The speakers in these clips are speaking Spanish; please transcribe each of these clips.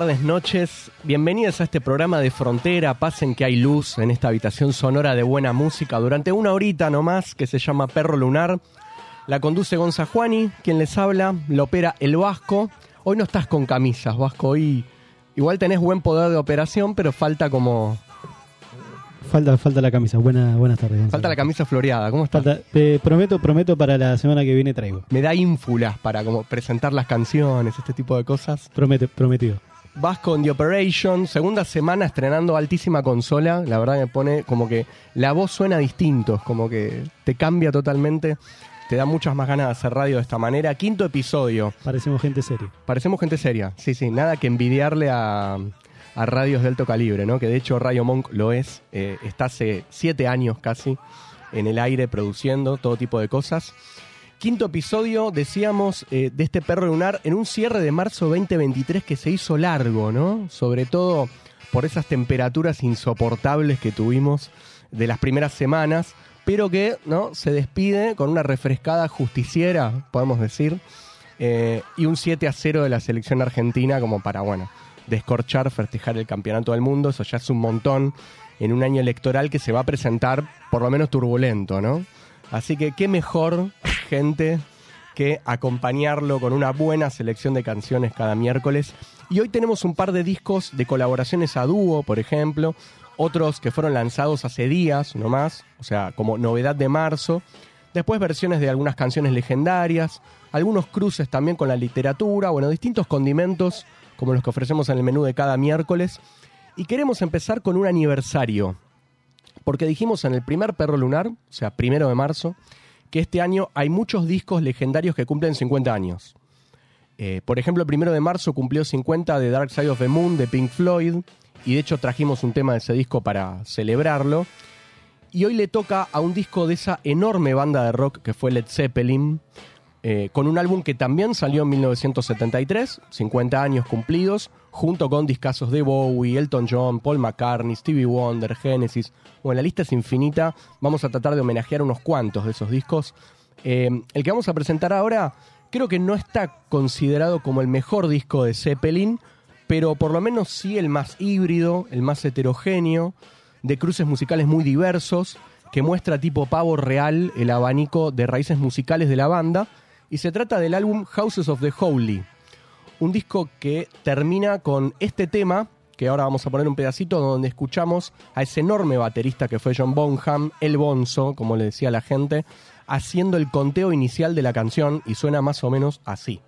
Tardes, noches. Bienvenidos a este programa de Frontera. Pasen que hay luz en esta habitación sonora de buena música durante una horita nomás que se llama Perro Lunar. La conduce Gonza Juani, quien les habla, lo opera el Vasco. Hoy no estás con camisas, Vasco. Hoy igual tenés buen poder de operación, pero falta como. Falta, falta la camisa. Buena, buenas tardes. Gonzalo. Falta la camisa floreada. ¿Cómo estás? Falta- eh, prometo, prometo para la semana que viene traigo. Me da ínfulas para como presentar las canciones, este tipo de cosas. Promete, prometido. Vasco en The Operation, segunda semana estrenando altísima consola, la verdad me pone como que la voz suena distinto, como que te cambia totalmente, te da muchas más ganas de hacer radio de esta manera. Quinto episodio, Parecemos gente seria. parecemos gente seria, sí, sí, nada que envidiarle a, a radios de alto calibre, ¿no? Que de hecho Radio Monk lo es, eh, está hace siete años casi en el aire produciendo todo tipo de cosas. Quinto episodio, decíamos, eh, de este perro lunar en un cierre de marzo 2023 que se hizo largo, ¿no? Sobre todo por esas temperaturas insoportables que tuvimos de las primeras semanas, pero que, ¿no? Se despide con una refrescada justiciera, podemos decir, eh, y un 7 a 0 de la selección argentina como para, bueno, descorchar, festejar el campeonato del mundo, eso ya es un montón en un año electoral que se va a presentar por lo menos turbulento, ¿no? Así que qué mejor, gente, que acompañarlo con una buena selección de canciones cada miércoles. Y hoy tenemos un par de discos de colaboraciones a dúo, por ejemplo, otros que fueron lanzados hace días nomás, o sea, como novedad de marzo. Después versiones de algunas canciones legendarias, algunos cruces también con la literatura, bueno, distintos condimentos como los que ofrecemos en el menú de cada miércoles. Y queremos empezar con un aniversario, porque dijimos en el primer Perro Lunar, o sea, primero de marzo, que este año hay muchos discos legendarios que cumplen 50 años. Eh, por ejemplo, el primero de marzo cumplió 50 de Dark Side of the Moon de Pink Floyd, y de hecho trajimos un tema de ese disco para celebrarlo. Y hoy le toca a un disco de esa enorme banda de rock que fue Led Zeppelin, eh, con un álbum que también salió en 1973, 50 años cumplidos, junto con discazos de Bowie, Elton John, Paul McCartney, Stevie Wonder, Genesis. Bueno, la lista es infinita. Vamos a tratar de homenajear unos cuantos de esos discos. Eh, el que vamos a presentar ahora creo que no está considerado como el mejor disco de Zeppelin, pero por lo menos sí el más híbrido, el más heterogéneo, de cruces musicales muy diversos, que muestra tipo pavo real el abanico de raíces musicales de la banda, y se trata del álbum Houses of the Holy, un disco que termina con este tema, que ahora vamos a poner un pedacito donde escuchamos a ese enorme baterista que fue John Bonham, el Bonzo, como le decía la gente, haciendo el conteo inicial de la canción y suena más o menos así.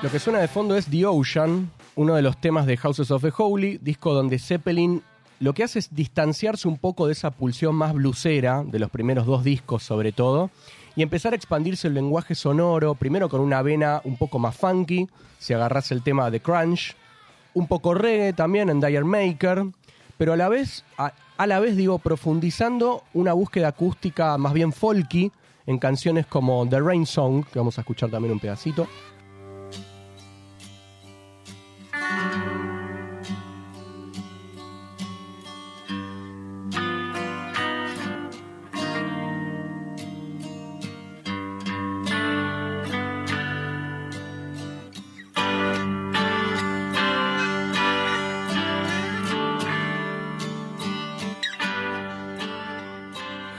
Lo que suena de fondo es The Ocean, uno de los temas de Houses of the Holy, disco donde Zeppelin lo que hace es distanciarse un poco de esa pulsión más blusera de los primeros dos discos sobre todo y empezar a expandirse el lenguaje sonoro, primero con una vena un poco más funky, si agarras el tema de Crunch, un poco reggae también en Dire Maker, pero a la vez, a, a la vez digo, profundizando una búsqueda acústica más bien folky en canciones como The Rain Song, que vamos a escuchar también un pedacito.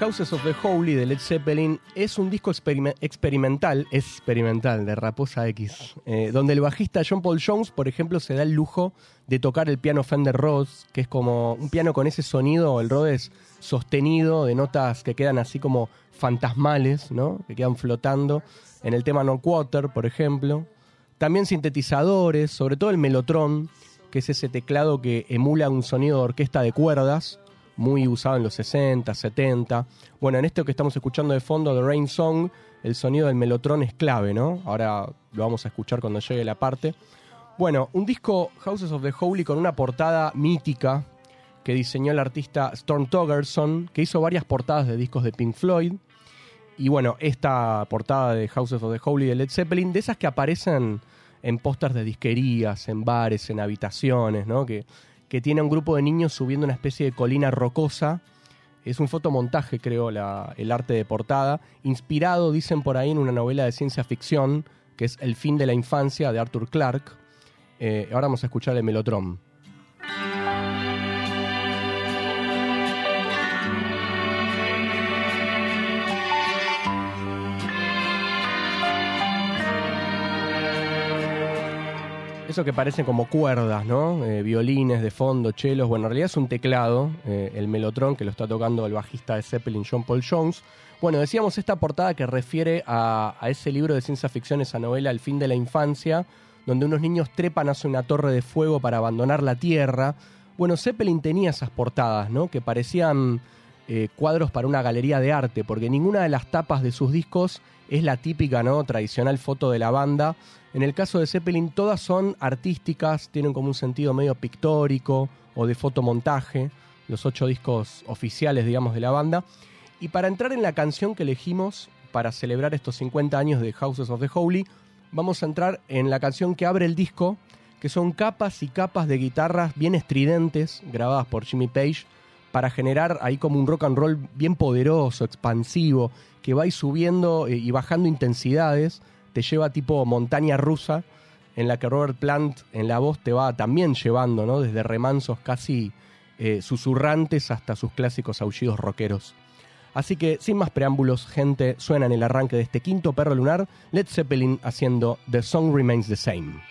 Of the Holy de Led Zeppelin es un disco experime- experimental, experimental de Raposa X, eh, donde el bajista John Paul Jones, por ejemplo, se da el lujo de tocar el piano Fender Rhodes, que es como un piano con ese sonido, el Rhodes sostenido, de notas que quedan así como fantasmales, ¿no? que quedan flotando, en el tema No Quarter, por ejemplo. También sintetizadores, sobre todo el Mellotron, que es ese teclado que emula un sonido de orquesta de cuerdas, muy usado en los 60, 70. Bueno, en esto que estamos escuchando de fondo, The Rain Song, el sonido del Mellotron es clave, ¿no? Ahora lo vamos a escuchar cuando llegue la parte. Bueno, un disco Houses of the Holy con una portada mítica que diseñó el artista Storm Togerson, que hizo varias portadas de discos de Pink Floyd. Y bueno, esta portada de Houses of the Holy de Led Zeppelin, de esas que aparecen en pósters de disquerías, en bares, en habitaciones, ¿no? Que, que tiene a un grupo de niños subiendo una especie de colina rocosa. Es un fotomontaje, creo, el arte de portada, inspirado, dicen por ahí, en una novela de ciencia ficción, que es El fin de la infancia, de Arthur Clarke. Eh, ahora vamos a escuchar el Melotron. Eso que parecen como cuerdas, ¿no? Eh, violines de fondo, chelos. Bueno, en realidad es un teclado, eh, el Mellotron, que lo está tocando el bajista de Zeppelin, John Paul Jones. Bueno, decíamos esta portada que refiere a, a ese libro de ciencia ficción, esa novela El fin de la infancia, donde unos niños trepan hacia una torre de fuego para abandonar la Tierra. Bueno, Zeppelin tenía esas portadas, ¿no? Que parecían eh, cuadros para una galería de arte, porque ninguna de las tapas de sus discos es la típica, ¿no? Tradicional foto de la banda. En el caso de Zeppelin, todas son artísticas, tienen como un sentido medio pictórico o de fotomontaje, los ocho discos oficiales, digamos, de la banda. Y para entrar en la canción que elegimos para celebrar estos 50 años de Houses of the Holy, vamos a entrar en la canción que abre el disco, que son capas y capas de guitarras bien estridentes, grabadas por Jimmy Page, para generar ahí como un rock and roll bien poderoso, expansivo, que va subiendo eh, y bajando intensidades, te lleva tipo montaña rusa, en la que Robert Plant en la voz te va también llevando, ¿no? Desde remansos casi eh, susurrantes hasta sus clásicos aullidos rockeros. Así que, sin más preámbulos, gente, suena en el arranque de este quinto perro lunar, Led Zeppelin haciendo The Song Remains the Same.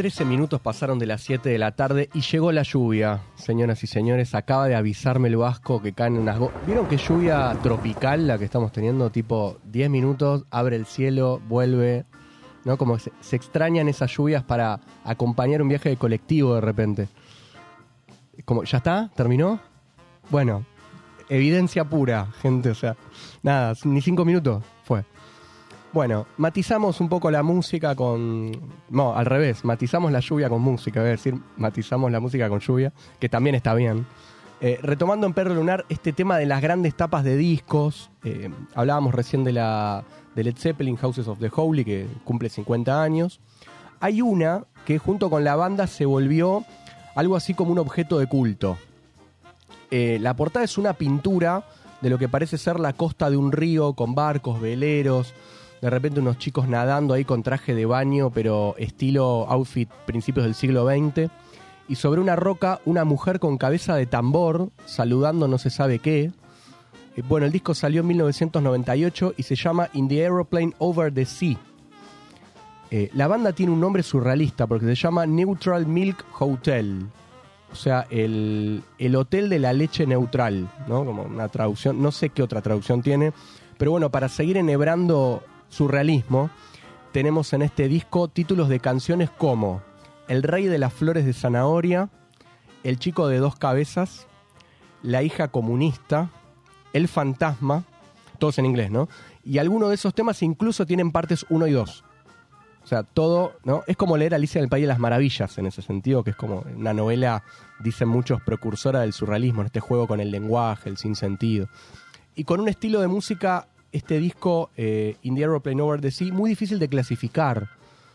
13 minutos pasaron de las 7 de la tarde y llegó la lluvia. Señoras y señores, acaba de avisarme el Vasco que caen unas... ¿Vieron qué lluvia tropical la que estamos teniendo? Tipo 10 minutos, abre el cielo, vuelve. ¿No? Como se, extrañan esas lluvias para acompañar un viaje de colectivo de repente. Como, ¿Ya está? ¿Terminó? Bueno, evidencia pura, gente. O sea, nada, ni 5 minutos. Bueno, matizamos un poco la música con... No, al revés, matizamos la lluvia con música, a decir, matizamos la música con lluvia, que también está bien. Eh, retomando en Perro Lunar este tema de las grandes tapas de discos, eh, hablábamos recién de la de Led Zeppelin, Houses of the Holy, que cumple 50 años. Hay una que junto con la banda se volvió algo así como un objeto de culto. Eh, la portada es una pintura de lo que parece ser la costa de un río con barcos, veleros, de repente unos chicos nadando ahí con traje de baño, pero estilo outfit principios del siglo XX. Y sobre una roca, una mujer con cabeza de tambor, saludando no se sabe qué. Eh, Bueno, el disco salió en 1998 y se llama In the Aeroplane Over the Sea. Eh, la banda tiene un nombre surrealista porque se llama Neutral Milk Hotel. O sea, el, el hotel de la leche neutral, ¿no? Como una traducción, no sé qué otra traducción tiene. Pero bueno, para seguir enhebrando surrealismo, tenemos en este disco títulos de canciones como El rey de las flores de zanahoria, El chico de dos cabezas, La hija comunista, El fantasma, todos en inglés, ¿no? Y algunos de esos temas incluso tienen partes 1 y 2. O sea, todo, ¿no? Es como leer Alicia en el País de las Maravillas en ese sentido, que es como una novela, dicen muchos, precursora del surrealismo, en este juego con el lenguaje, el sinsentido. Y con un estilo de música, este disco, eh, In the Aeroplane Over the Sea, muy difícil de clasificar,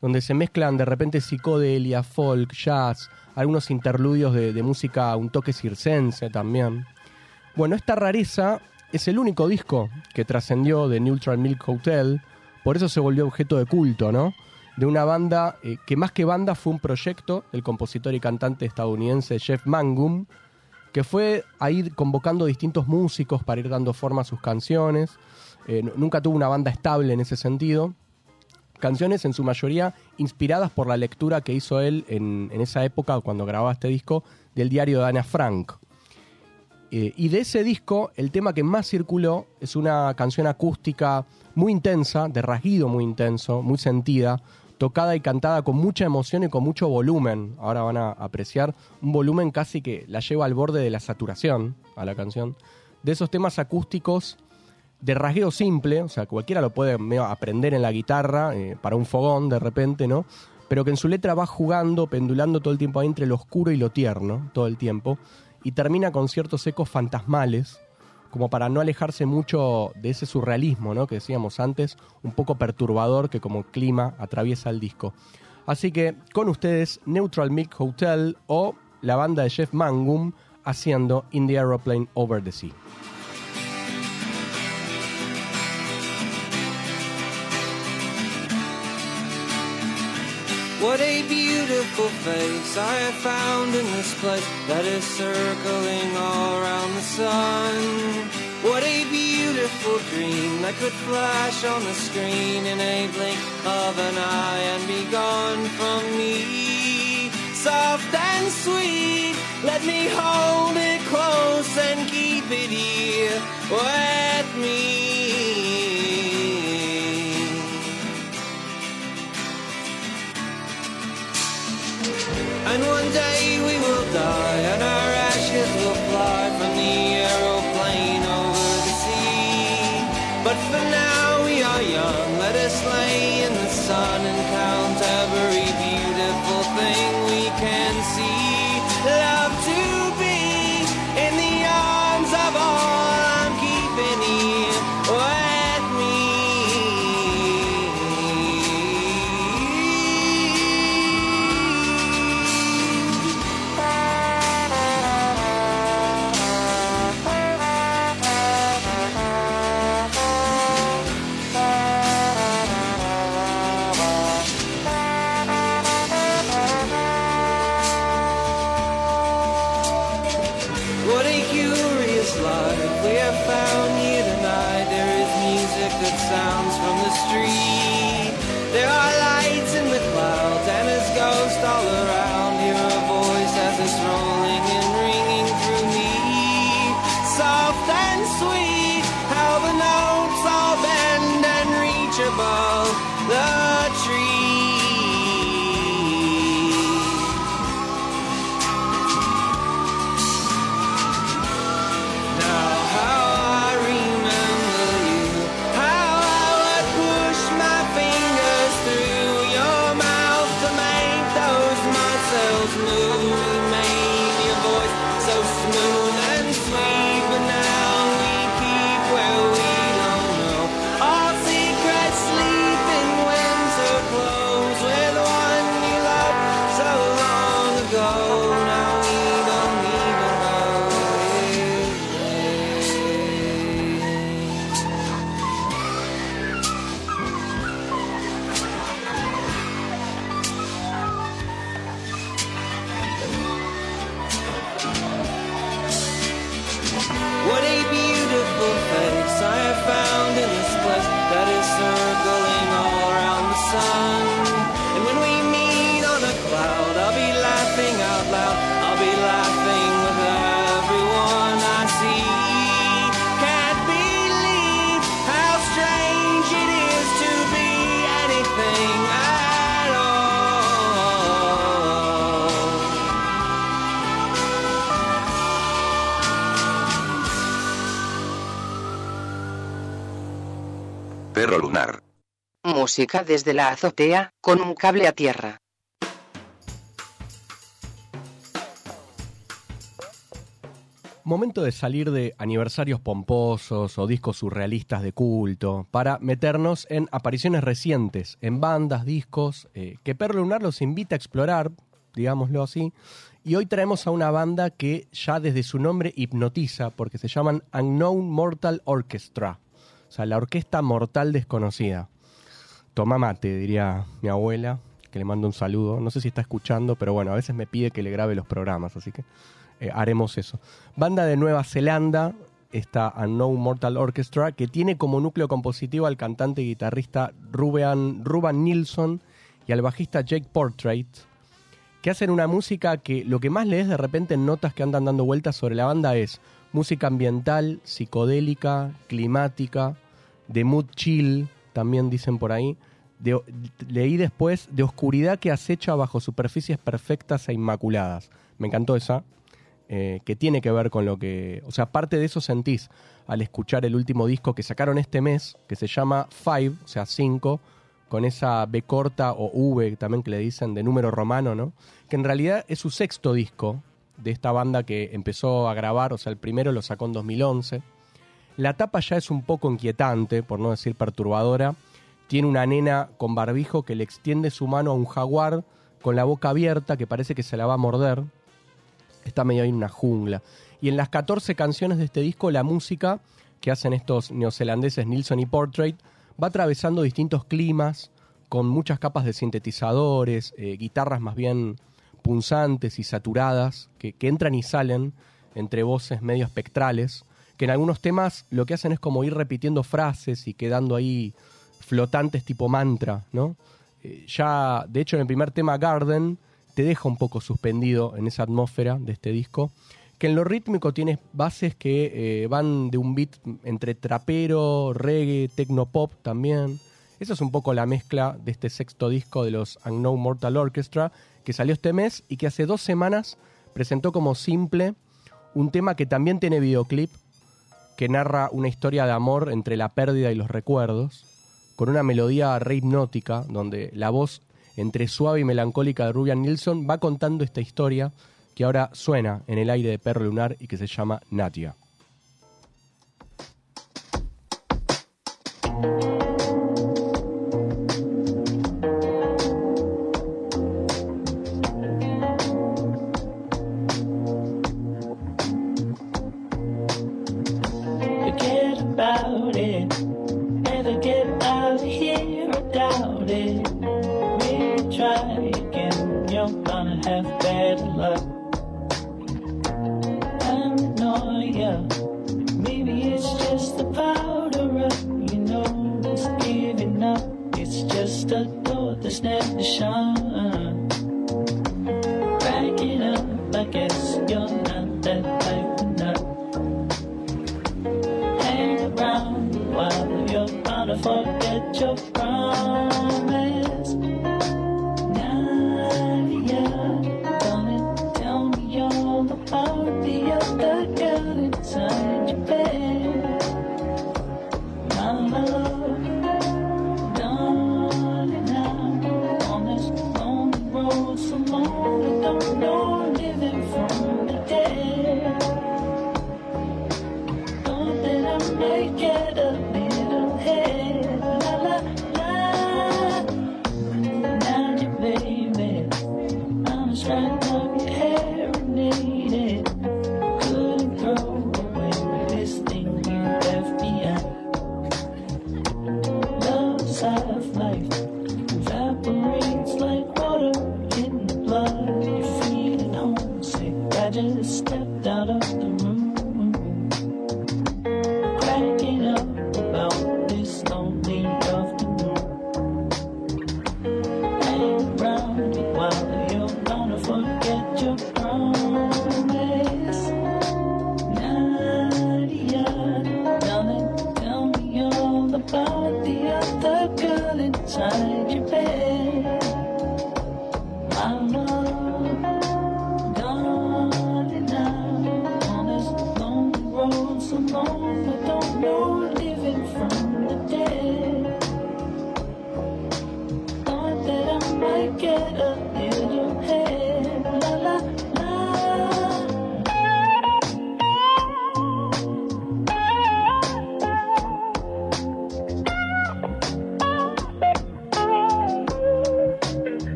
donde se mezclan de repente psicodelia, folk, jazz, algunos interludios de, música, un toque circense también. Bueno, esta rareza es el único disco que trascendió de Neutral Milk Hotel, por eso se volvió objeto de culto, ¿no? De una banda eh, que más que banda fue un proyecto del compositor y cantante estadounidense Jeff Mangum, que fue a ir convocando distintos músicos para ir dando forma a sus canciones. Eh, nunca tuvo una banda estable en ese sentido. Canciones en su mayoría inspiradas por la lectura que hizo él en, en esa época, cuando grababa este disco, del diario de Ana Frank. Eh, y de ese disco, el tema que más circuló es una canción acústica muy intensa, de rasguido muy intenso, muy sentida, tocada y cantada con mucha emoción y con mucho volumen. Ahora van a apreciar un volumen casi que la lleva al borde de la saturación a la canción. De esos temas acústicos de rasgueo simple, o sea, cualquiera lo puede aprender en la guitarra eh, para un fogón de repente, ¿no? Pero que en su letra va jugando, pendulando todo el tiempo ahí entre lo oscuro y lo tierno, todo el tiempo, y termina con ciertos ecos fantasmales, como para no alejarse mucho de ese surrealismo, ¿no? Que decíamos antes, un poco perturbador que como clima atraviesa el disco. Así que con ustedes, Neutral Milk Hotel o la banda de Jeff Mangum haciendo In the Aeroplane Over the Sea. What a beautiful face I have found in this place that is circling all around the sun. What a beautiful dream that could flash on the screen in a blink of an eye and be gone from me. Soft and sweet, let me hold it close and keep it here with me. And one day we will die, and our ashes will fly from the aeroplane over the sea. But for now we are young, let us lay in the sun and count every beautiful thing Música desde la azotea, con un cable a tierra. Momento de salir de aniversarios pomposos o discos surrealistas de culto para meternos en apariciones recientes, en bandas, discos, eh, que Perro Lunar los invita a explorar, digámoslo así. Y hoy traemos a una banda que ya desde su nombre hipnotiza, porque se llaman Unknown Mortal Orchestra, o sea, la orquesta mortal desconocida. Toma mate, diría mi abuela, que le mando un saludo. No sé si está escuchando, pero bueno, a veces me pide que le grabe los programas, así que eh, haremos eso. Banda de Nueva Zelanda, esta Unknown Mortal Orchestra, que tiene como núcleo compositivo al cantante y guitarrista Ruben, Ruben Nilsson y al bajista Jake Portrait, que hacen una música que lo que más lees de repente en notas que andan dando vueltas sobre la banda es música ambiental, psicodélica, climática, de mood chill, también dicen por ahí. Leí después de oscuridad que acecha bajo superficies perfectas e inmaculadas. Me encantó esa, eh, que tiene que ver con lo que... O sea, parte de eso sentís al escuchar el último disco que sacaron este mes, que se llama Five, o sea, 5, con esa B corta o V también que le dicen de número romano, ¿no? Que en realidad es su sexto disco de esta banda que empezó a grabar, o sea, el primero lo sacó en 2011. La tapa ya es un poco inquietante, por no decir perturbadora. Tiene una nena con barbijo que le extiende su mano a un jaguar con la boca abierta que parece que se la va a morder. Está medio ahí en una jungla. Y en las 14 canciones de este disco, la música que hacen estos neozelandeses Nilsson y Portrait va atravesando distintos climas, con muchas capas de sintetizadores, eh, guitarras más bien punzantes y saturadas, que, que entran y salen entre voces medio espectrales, que en algunos temas lo que hacen es como ir repitiendo frases y quedando ahí flotantes tipo mantra, ¿no? Eh, ya, de hecho, en el primer tema Garden te deja un poco suspendido en esa atmósfera de este disco, que en lo rítmico tienes bases que eh, van de un beat entre trapero, reggae, tecnopop también. Esa es un poco la mezcla de este sexto disco de los Unknown Mortal Orchestra, que salió este mes y que hace dos semanas presentó como simple un tema que también tiene videoclip, que narra una historia de amor entre la pérdida y los recuerdos, con una melodía re hipnótica, donde la voz entre suave y melancólica de Rubian Nilsson va contando esta historia que ahora suena en el aire de Perro Lunar y que se llama Natia.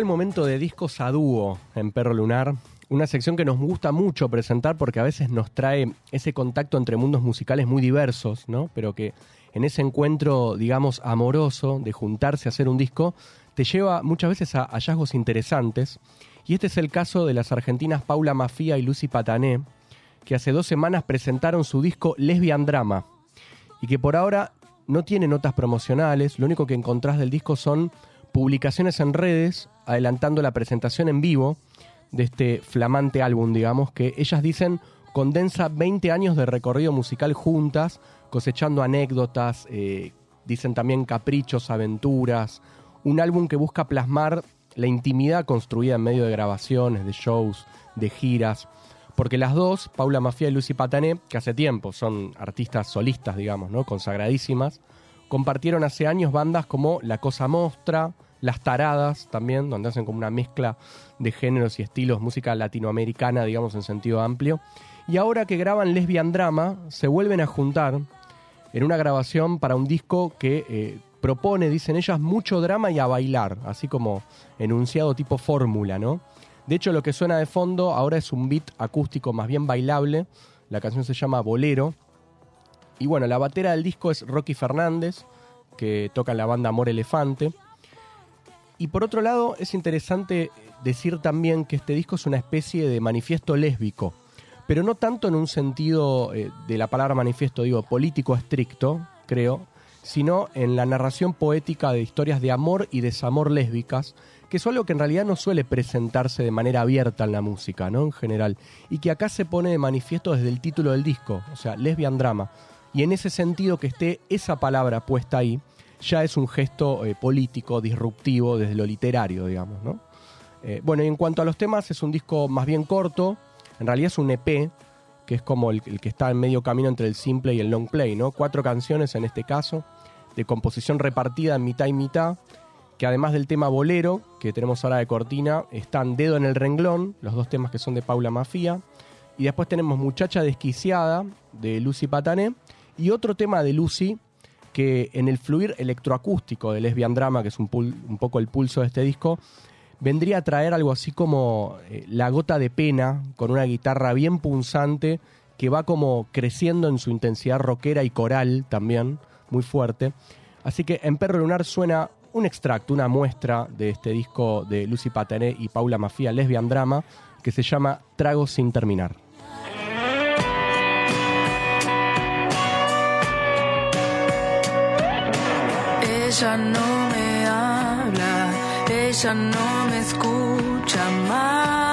El momento de discos a dúo en Perro Lunar, una sección que nos gusta mucho presentar porque a veces nos trae ese contacto entre mundos musicales muy diversos, ¿no? Pero que en ese encuentro, digamos, amoroso de juntarse a hacer un disco, te lleva muchas veces a hallazgos interesantes. Y este es el caso de las argentinas Paula Mafia y Lucy Patané, que hace dos semanas presentaron su disco Lesbian Drama, y que por ahora no tiene notas promocionales, lo único que encontrás del disco son publicaciones en redes adelantando la presentación en vivo de este flamante álbum, digamos, que ellas dicen condensa 20 años de recorrido musical juntas, cosechando anécdotas, eh, dicen también caprichos, aventuras, un álbum que busca plasmar la intimidad construida en medio de grabaciones, de shows, de giras, porque las dos, Paula Mafia y Lucy Patané, que hace tiempo son artistas solistas, digamos, ¿no? consagradísimas, compartieron hace años bandas como La Cosa Mostra, Las Taradas también, donde hacen como una mezcla de géneros y estilos, música latinoamericana, digamos, en sentido amplio. Y ahora que graban Lesbian Drama, se vuelven a juntar en una grabación para un disco que eh, propone, dicen ellas, mucho drama y a bailar, así como enunciado tipo fórmula, ¿no? De hecho, lo que suena de fondo ahora es un beat acústico más bien bailable. La canción se llama Bolero. Y bueno, la batera del disco es Rocky Fernández, que toca en la banda Amor Elefante. Y por otro lado, es interesante decir también que este disco es una especie de manifiesto lésbico, pero no tanto en un sentido eh, de la palabra manifiesto, digo, político estricto, creo, sino en la narración poética de historias de amor y desamor lésbicas, que es algo que en realidad no suele presentarse de manera abierta en la música, ¿no? En general, y que acá se pone de manifiesto desde el título del disco, o sea, lesbian drama. Y en ese sentido que esté esa palabra puesta ahí, ya es un gesto eh, político, disruptivo desde lo literario, digamos, ¿no? Eh, bueno, y en cuanto a los temas, es un disco más bien corto, en realidad es un EP, que es como el, que está en medio camino entre el simple y el long play, ¿no? Cuatro canciones en este caso, de composición repartida en mitad y mitad, que además del tema bolero, que tenemos ahora de cortina, están Dedo en el renglón, los dos temas que son de Paula Mafia, y después tenemos Muchacha desquiciada, de Lucy Patané, y otro tema de Lucy, que en el fluir electroacústico de Lesbian Drama, que es un, un poco el pulso de este disco, vendría a traer algo así como eh, la gota de pena, con una guitarra bien punzante, que va como creciendo en su intensidad rockera y coral también, muy fuerte. Así que en Perro Lunar suena un extracto, una muestra de este disco de Lucy Patané y Paula Mafia, Lesbian Drama, que se llama Tragos sin terminar. Ella no me habla, ella no me escucha más.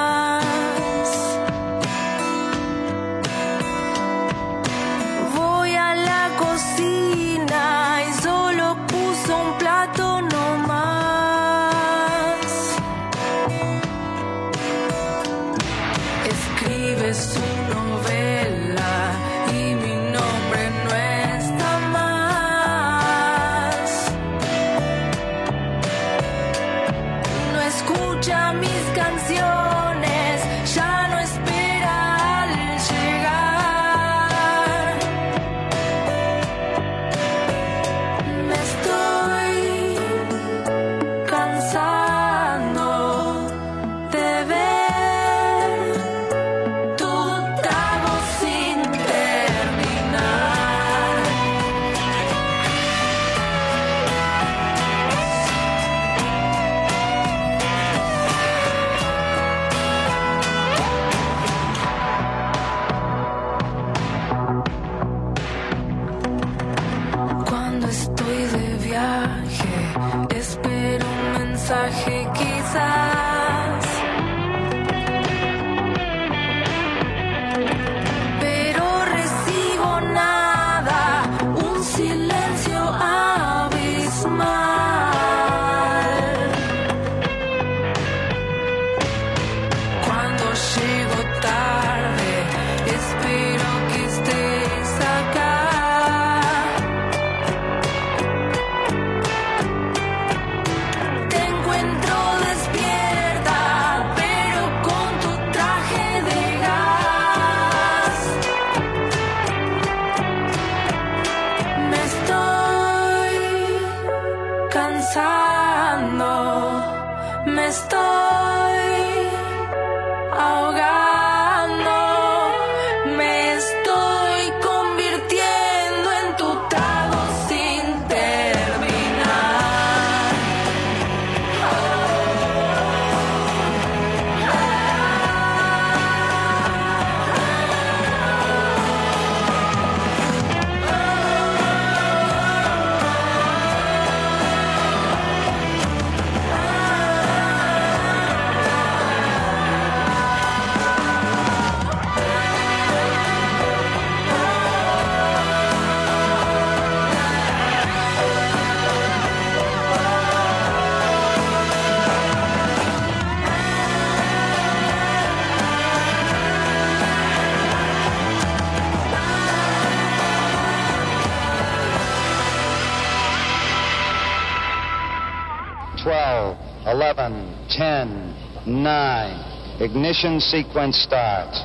Ignition sequence starts.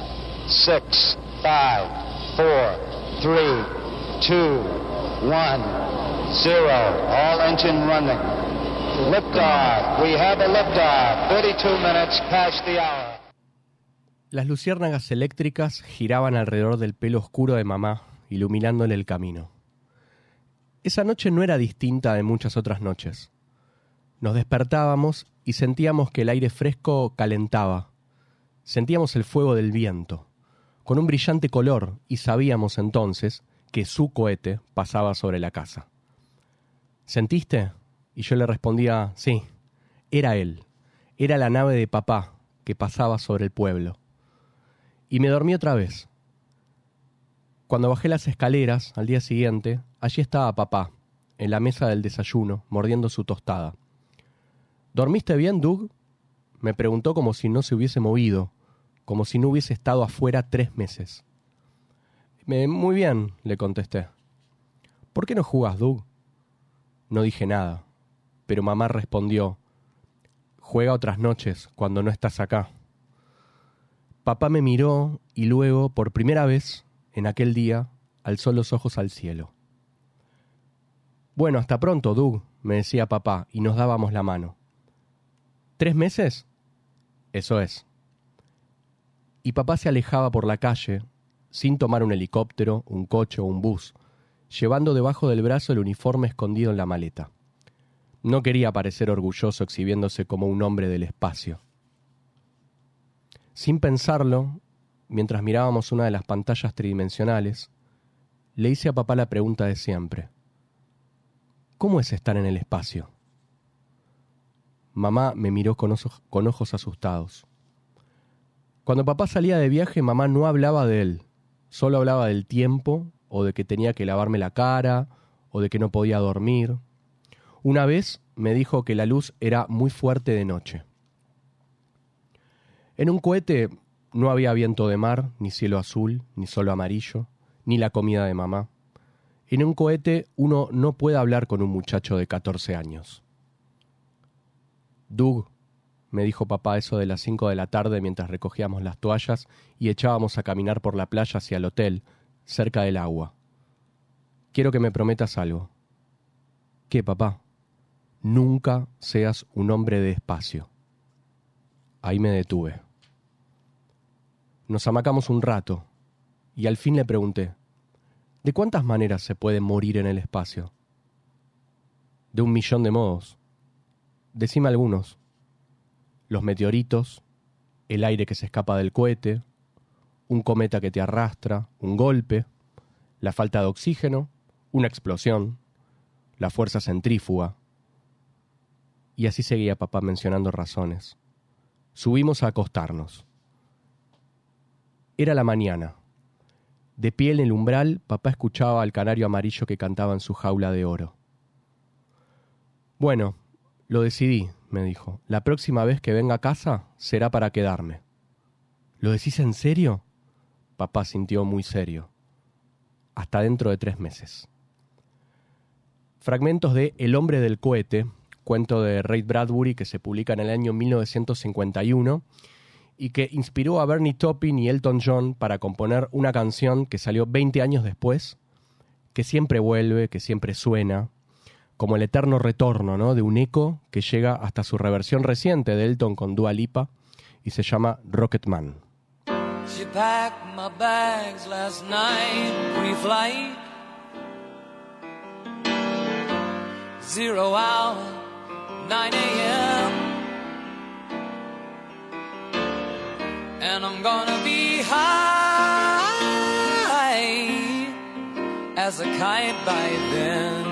Six, five, four, three, two, one, zero. All engine running. Liftoff. We have a liftoff. 32 minutes past the hour. Las luciérnagas eléctricas giraban alrededor del pelo oscuro de mamá, iluminándole el camino. Esa noche no era distinta de muchas otras noches. Nos despertábamos y sentíamos que el aire fresco calentaba. Sentíamos el fuego del viento, con un brillante color, y sabíamos entonces que su cohete pasaba sobre la casa. ¿Sentiste? Y yo le respondía, sí, era él, era la nave de papá que pasaba sobre el pueblo. Y me dormí otra vez. Cuando bajé las escaleras al día siguiente, allí estaba papá, en la mesa del desayuno, mordiendo su tostada. ¿Dormiste bien, Doug? Me preguntó como si no se hubiese movido, como si no hubiese estado afuera tres meses. "Me- muy bien, le contesté. ¿Por qué no jugas, Doug? No dije nada, pero mamá respondió, juega otras noches cuando no estás acá. Papá me miró y luego, por primera vez, en aquel día, alzó los ojos al cielo. Bueno, hasta pronto, Doug, me decía papá, y nos dábamos la mano. ¿Tres meses? Eso es. Y papá se alejaba por la calle, sin tomar un helicóptero, un coche o un bus, llevando debajo del brazo el uniforme escondido en la maleta. No quería parecer orgulloso exhibiéndose como un hombre del espacio. Sin pensarlo, mientras mirábamos una de las pantallas tridimensionales, le hice a papá la pregunta de siempre. ¿Cómo es estar en el espacio? Mamá me miró con, ojos asustados. Cuando papá salía de viaje, mamá no hablaba de él, solo hablaba del tiempo, o de que tenía que lavarme la cara, o de que no podía dormir. Una vez me dijo que la luz era muy fuerte de noche. En un cohete no había viento de mar, ni cielo azul, ni solo amarillo, ni la comida de mamá. En un cohete uno no puede hablar con un muchacho de 14 años. Doug, me dijo papá eso de las cinco de la tarde mientras recogíamos las toallas y echábamos a caminar por la playa hacia el hotel, cerca del agua. Quiero que me prometas algo. ¿Qué, papá? Nunca seas un hombre de espacio. Ahí me detuve. Nos amacamos un rato y al fin le pregunté, ¿de cuántas maneras se puede morir en el espacio? De un millón de modos. Decime algunos. Los meteoritos, el aire que se escapa del cohete, un cometa que te arrastra, un golpe, la falta de oxígeno, una explosión, la fuerza centrífuga. Y así seguía papá mencionando razones. Subimos a acostarnos. Era la mañana. De pie en el umbral, papá escuchaba al canario amarillo que cantaba en su jaula de oro. Bueno, lo decidí, me dijo. La próxima vez que venga a casa será para quedarme. ¿Lo decís en serio? Papá sintió muy serio. Hasta dentro de tres meses. Fragmentos de El hombre del cohete, cuento de Ray Bradbury que se publica en el año 1951 y que inspiró a Bernie Taupin y Elton John para componer una canción que salió 20 años después, que siempre vuelve, que siempre suena, como el eterno retorno ¿no? de un eco que llega hasta su reversión reciente de Elton con Dua Lipa y se llama Rocketman. She packed my bags last night, pre-flight. Zero hour, 9 a.m. And I'm gonna be high as a kite by then.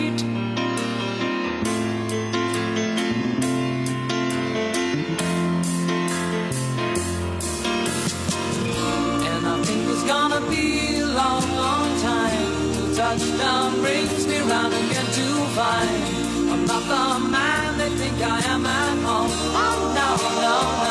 Touchdown brings me round again to find I'm not the man they think I am at home. Oh no, no, no.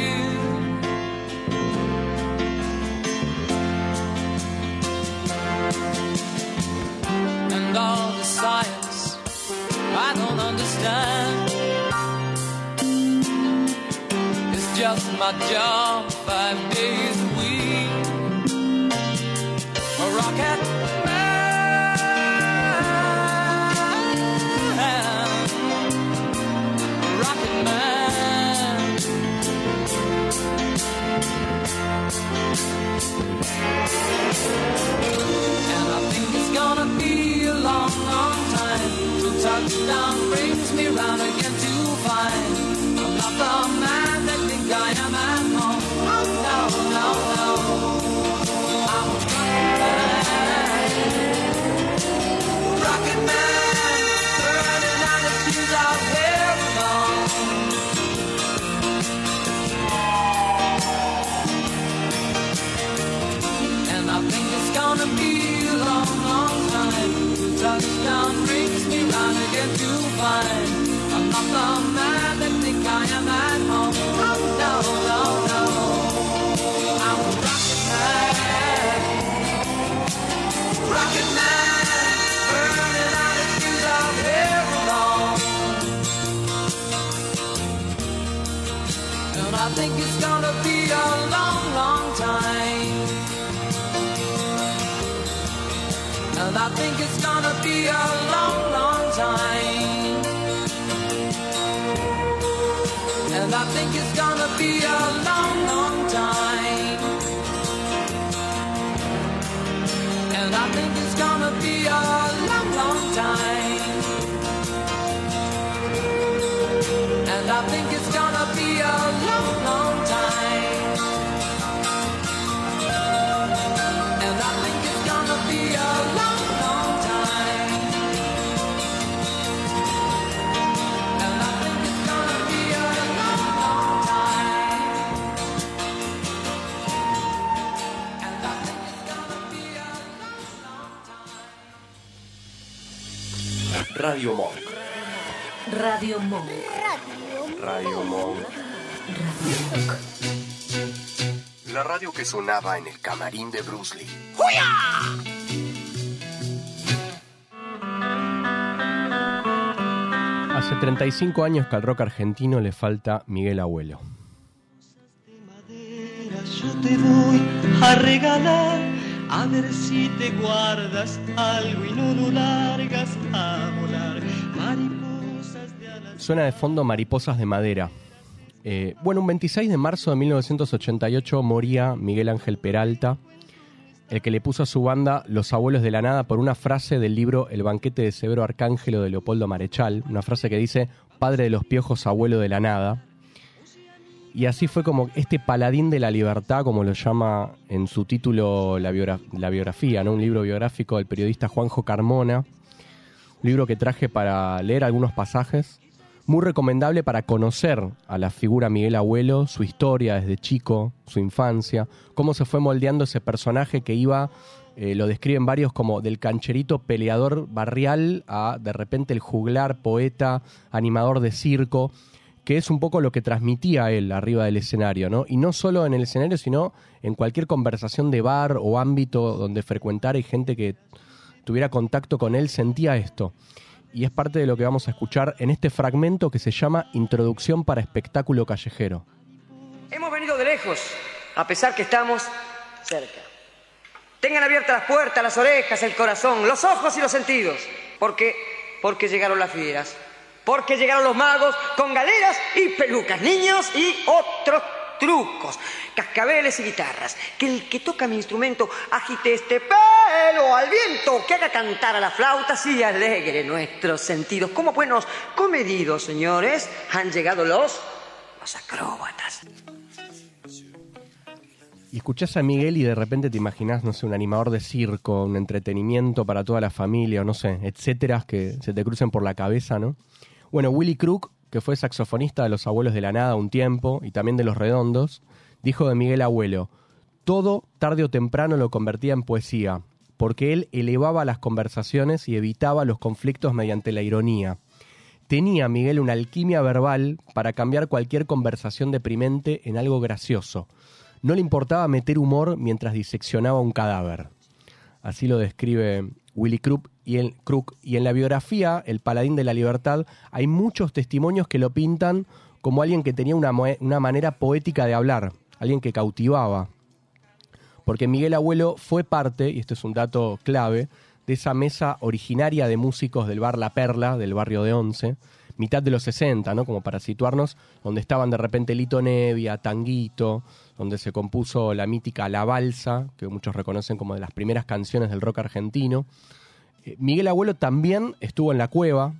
understand. It's just my job five days a week. A rocket man, a rocket man. And I think it's gonna be a long, touchdown brings me round again to find. I'm not the man I'm not the man that think I am at home. Oh no, no, no. I'm a rocket man, rocket man, burning out the fuse. And I think it's gonna be a long, long time. And I think it's gonna be a long Radio Monk. Radio Monk. Radio Monk. La radio que sonaba en el camarín de Bruce Lee. Hace 35 años que al rock argentino le falta Miguel Abuelo. Yo te voy a regalar, a ver si te guardas algo y no lo largas a volar. Mariposas de alas. Suena de fondo Mariposas de Madera. Eh, bueno, un 26 de marzo de 1988 moría Miguel Ángel Peralta, el que le puso a su banda Los Abuelos de la Nada por una frase del libro El banquete de Severo Arcángelo de Leopoldo Marechal, una frase que dice Padre de los piojos, abuelo de la nada. Y así fue como este paladín de la libertad, como lo llama en su título la, biogra- la biografía, ¿no? un libro biográfico del periodista Juanjo Carmona, un libro que traje para leer algunos pasajes, muy recomendable para conocer a la figura Miguel Abuelo, su historia desde chico, su infancia, cómo se fue moldeando ese personaje que iba, eh, lo describen varios como del cancherito peleador barrial a de repente el juglar, poeta, animador de circo, que es un poco lo que transmitía él arriba del escenario, ¿no? Y no solo en el escenario, sino en cualquier conversación de bar o ámbito donde frecuentara y gente que tuviera contacto con él sentía esto. Y es parte de lo que vamos a escuchar en este fragmento que se llama Introducción para espectáculo callejero. Hemos venido de lejos, a pesar que estamos cerca. Tengan abiertas las puertas, las orejas, el corazón, los ojos y los sentidos, porque porque llegaron las fieras, porque llegaron los magos con galeras y pelucas, niños y otros trucos, cascabeles y guitarras. Que el que toca mi instrumento agite este pelo al viento, que haga cantar a las flautas y alegre nuestros sentidos. Como buenos comedidos, señores, han llegado los acróbatas. Y escuchás a Miguel y de repente te imaginás, no sé, un animador de circo, un entretenimiento para toda la familia, o no sé, etcétera, que se te crucen por la cabeza, ¿no? Bueno, Willy Crook, que fue saxofonista de Los Abuelos de la Nada un tiempo y también de Los Redondos, dijo de Miguel Abuelo, todo tarde o temprano lo convertía en poesía, porque él elevaba las conversaciones y evitaba los conflictos mediante la ironía. Tenía Miguel una alquimia verbal para cambiar cualquier conversación deprimente en algo gracioso. No le importaba meter humor mientras diseccionaba un cadáver. Así lo describe Willy Crook y, en, y en la biografía El Paladín de la Libertad hay muchos testimonios que lo pintan como alguien que tenía una, una manera poética de hablar, alguien que cautivaba. Porque Miguel Abuelo fue parte, y esto es un dato clave, de esa mesa originaria de músicos del bar La Perla, del barrio de Once, mitad de los 60, ¿no? Como para situarnos, donde estaban de repente Lito Nevia, Tanguito, donde se compuso la mítica La Balsa, que muchos reconocen como de las primeras canciones del rock argentino. Eh, Miguel Abuelo también estuvo en La Cueva,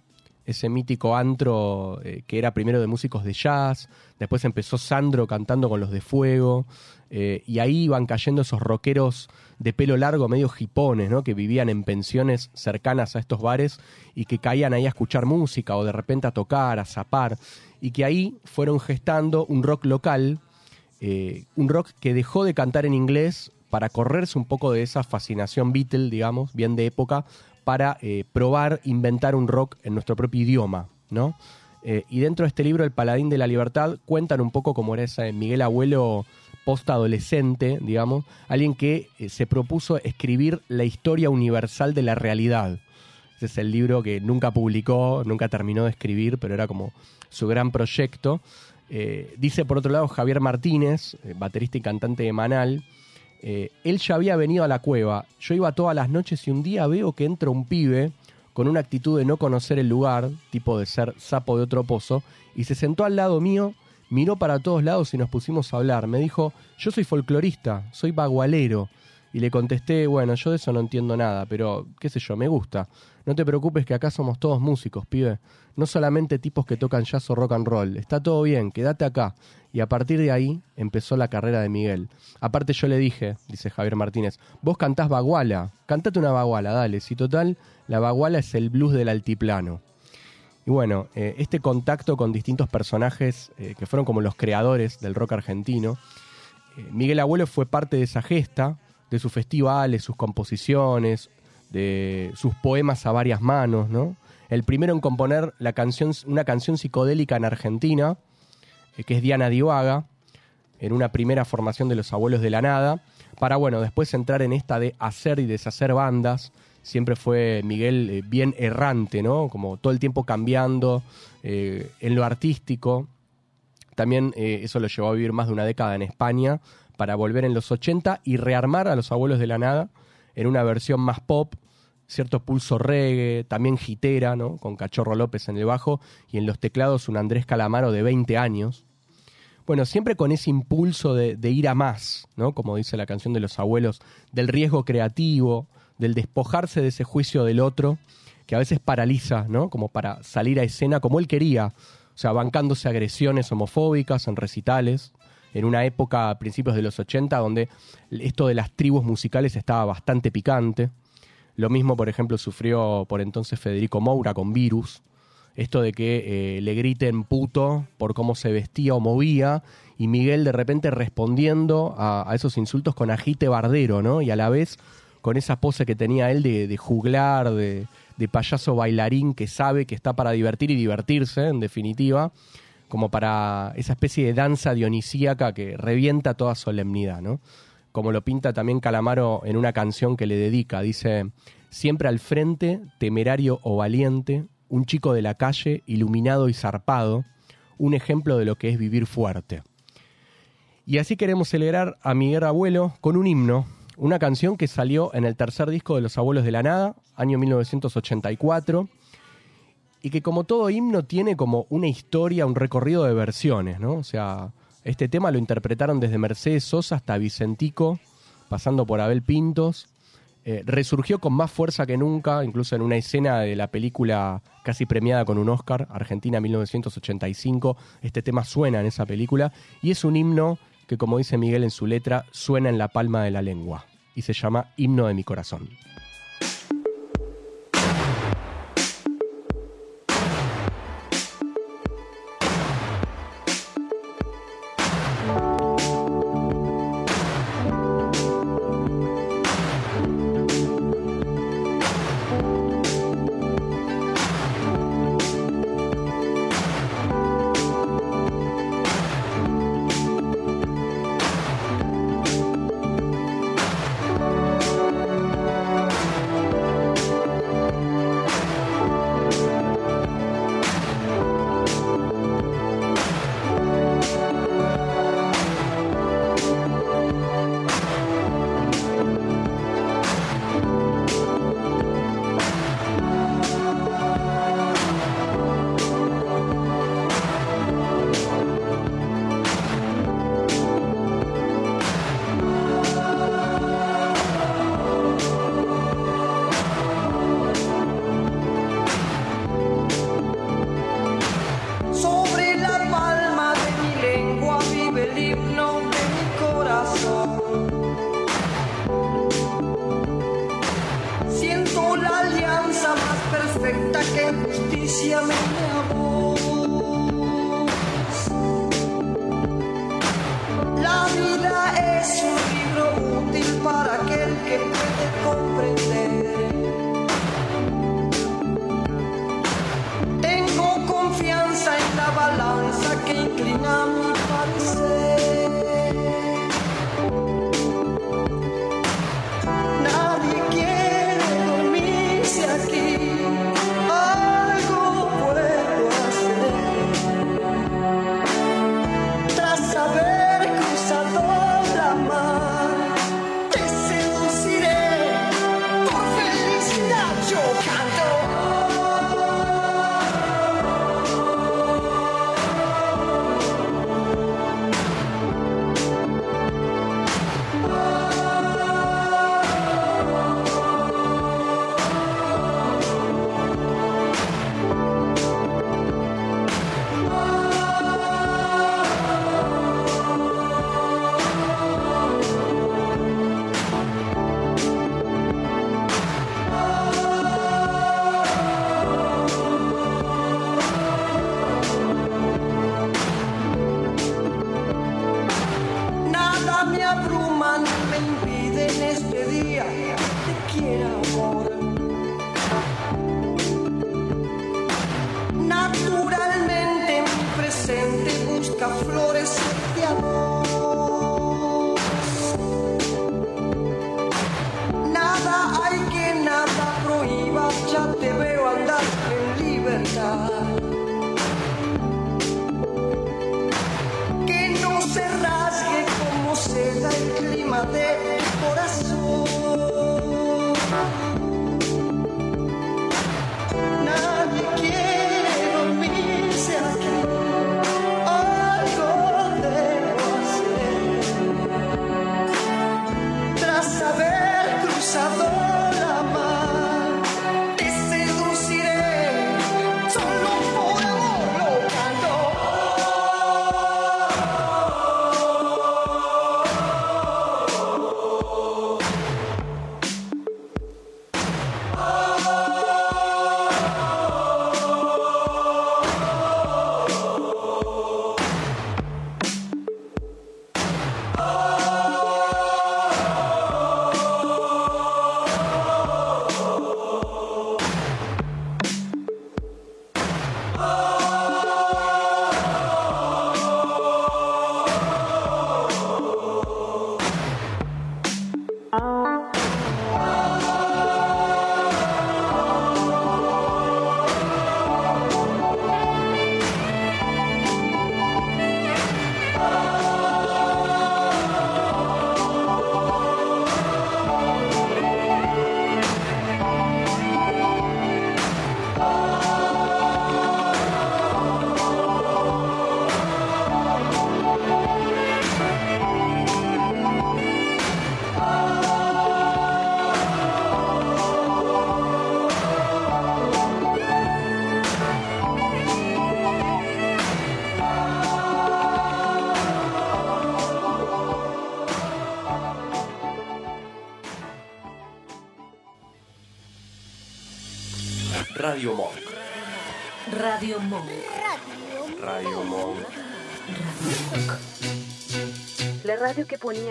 ese mítico antro eh, que era primero de músicos de jazz, después empezó Sandro cantando con los de Fuego, eh, y ahí iban cayendo esos rockeros de pelo largo, medio jipones, ¿no? que vivían en pensiones cercanas a estos bares y que caían ahí a escuchar música o de repente a tocar, a zapar, y que ahí fueron gestando un rock local, eh, un rock que dejó de cantar en inglés para correrse un poco de esa fascinación Beatle, digamos, bien de época, para eh, probar, inventar un rock en nuestro propio idioma, ¿no? Y dentro de este libro, El Paladín de la Libertad, cuentan un poco cómo era ese Miguel Abuelo post-adolescente, digamos, alguien que eh, se propuso escribir la historia universal de la realidad. Ese es el libro que nunca publicó, nunca terminó de escribir, pero era como su gran proyecto. Eh, dice por otro lado Javier Martínez, eh, baterista y cantante de Manal, él ya había venido a la cueva, yo iba todas las noches y un día veo que entra un pibe con una actitud de no conocer el lugar, tipo de ser sapo de otro pozo, y se sentó al lado mío, miró para todos lados y nos pusimos a hablar. Me dijo, yo soy folclorista, soy bagualero, Y le contesté, bueno, yo de eso no entiendo nada, pero qué sé yo, me gusta. No te preocupes que acá somos todos músicos, pibe. No solamente tipos que tocan jazz o rock and roll. Está todo bien, quédate acá. Y a partir de ahí empezó la carrera de Miguel. Aparte yo le dije, dice Javier Martínez, vos cantás baguala, cantate una baguala, dale. Si total, la baguala es el blues del altiplano. Y bueno, eh, este contacto con distintos personajes eh, que fueron como los creadores del rock argentino, eh, Miguel Abuelo fue parte de esa gesta, de sus festivales, sus composiciones, de sus poemas a varias manos, ¿no? El primero en componer la canción, una canción psicodélica en Argentina, que es Diana Divaga, en una primera formación de los Abuelos de la Nada, para, bueno, después entrar en esta de hacer y deshacer bandas. Siempre fue Miguel eh, bien errante, ¿no? Como todo el tiempo cambiando eh, en lo artístico. También eh, eso lo llevó a vivir más de una década en España para volver en los 80 y rearmar a los Abuelos de la Nada en una versión más pop, cierto pulso reggae, también gitera, ¿no? Con Cachorro López en el bajo y en los teclados un Andrés Calamaro de 20 años. Bueno, siempre con ese impulso de, de ir a más, ¿no? Como dice la canción de los abuelos, del riesgo creativo, del despojarse de ese juicio del otro, que a veces paraliza, ¿no? Como para salir a escena como él quería, o sea, bancándose agresiones homofóbicas en recitales, en una época a principios de los 80 donde esto de las tribus musicales estaba bastante picante. Lo mismo, por ejemplo, sufrió por entonces Federico Moura con Virus. Esto de que eh, le griten puto por cómo se vestía o movía y Miguel de repente respondiendo a, a esos insultos con agite bardero, ¿no? Y a la vez con esa pose que tenía él de, de juglar, de, de payaso bailarín que sabe que está para divertir y divertirse, en definitiva, como para esa especie de danza dionisíaca que revienta toda solemnidad, ¿no? Como lo pinta también Calamaro en una canción que le dedica, dice, siempre al frente, temerario o valiente, un chico de la calle, iluminado y zarpado, un ejemplo de lo que es vivir fuerte. Y así queremos celebrar a Miguel Abuelo con un himno, una canción que salió en el tercer disco de Los Abuelos de la Nada, año 1984, y que como todo himno tiene como una historia, un recorrido de versiones, ¿no? O sea, este tema lo interpretaron desde Mercedes Sosa hasta Vicentico, pasando por Abel Pintos. Eh, resurgió con más fuerza que nunca, incluso en una escena de la película casi premiada con un Oscar, Argentina 1985. Este tema suena en esa película y es un himno que, como dice Miguel en su letra, suena en la palma de la lengua y se llama Himno de mi corazón.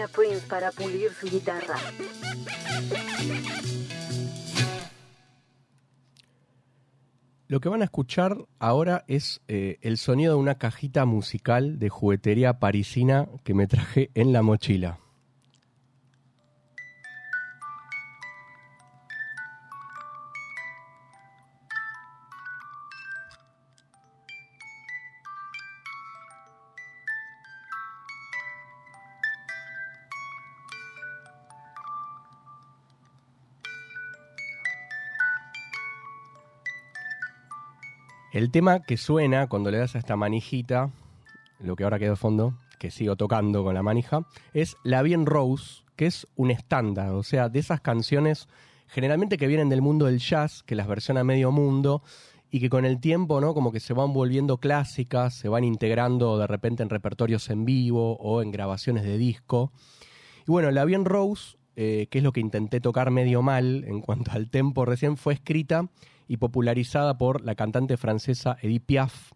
Prince para pulir su guitarra. Lo que van a escuchar ahora es eh, el sonido de una cajita musical de juguetería parisina que me traje en la mochila. El tema que suena cuando le das a esta manijita, lo que ahora quedó de fondo, que sigo tocando con la manija, es La Bien Rose, que es un estándar, o sea, de esas canciones generalmente que vienen del mundo del jazz, que las versiona medio mundo, y que con el tiempo, ¿no? Como que se van volviendo clásicas, se van integrando de repente en repertorios en vivo o en grabaciones de disco. Y bueno, La Bien Rose, eh, que es lo que intenté tocar medio mal en cuanto al tempo recién, fue escrita y popularizada por la cantante francesa Edith Piaf,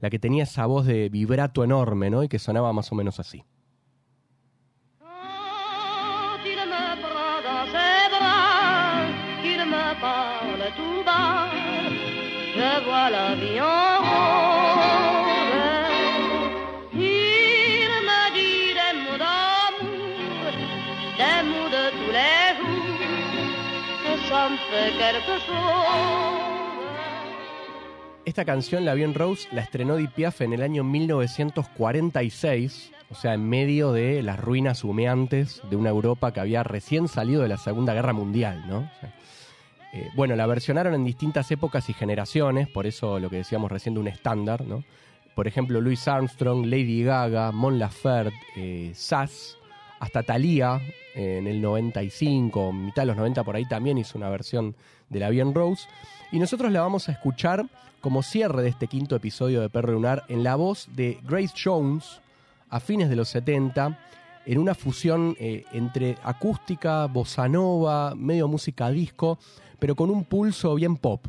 la que tenía esa voz de vibrato enorme, ¿no? Y que sonaba más o menos así. Esta canción, La Bien Rose, la estrenó Edith Piaf en el año 1946, o sea, en medio de las ruinas humeantes de una Europa que había recién salido de la Segunda Guerra Mundial, ¿no? Eh, bueno, la versionaron en distintas épocas y generaciones, por eso lo que decíamos recién de un estándar, ¿no? Por ejemplo, Louis Armstrong, Lady Gaga, Mon Laferte, eh, Sass, hasta Thalía eh, en el 95, mitad de los 90 por ahí también hizo una versión de La Bien Rose. Y nosotros la vamos a escuchar como cierre de este quinto episodio de Perro Lunar en la voz de Grace Jones a fines de los 70 en una fusión eh, entre acústica, bossa nova, medio música disco, pero con un pulso bien pop.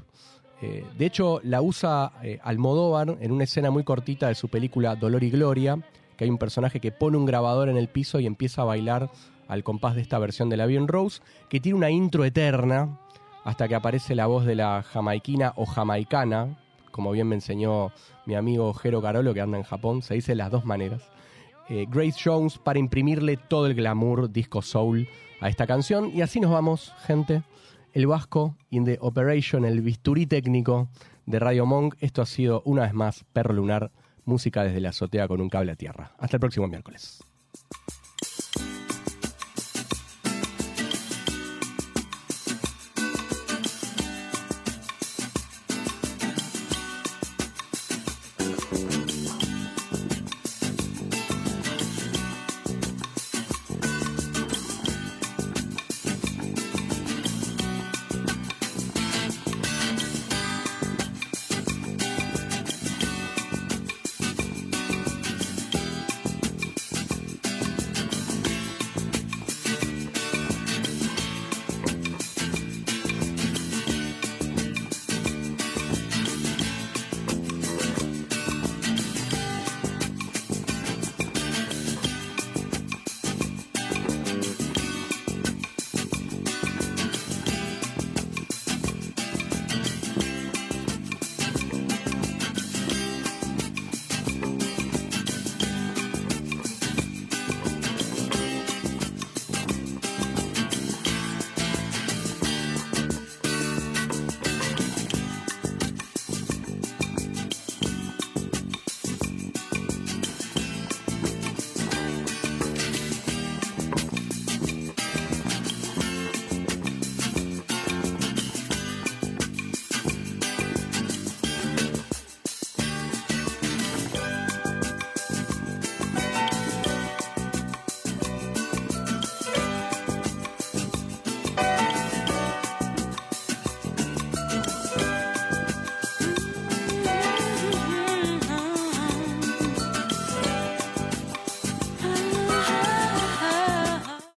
Eh, de hecho, la usa Almodóvar en una escena muy cortita de su película Dolor y Gloria, que hay un personaje que pone un grabador en el piso y empieza a bailar al compás de esta versión de la Bien Rose, que tiene una intro eterna hasta que aparece la voz de la jamaiquina o jamaicana, como bien me enseñó mi amigo Jero Carolo, que anda en Japón, se dice las dos maneras. Eh, Grace Jones para imprimirle todo el glamour disco soul a esta canción. Y así nos vamos, gente. El Vasco in the Operation, el bisturí técnico de Radio Monk. Esto ha sido una vez más Perro Lunar, música desde la azotea con un cable a tierra. Hasta el próximo miércoles.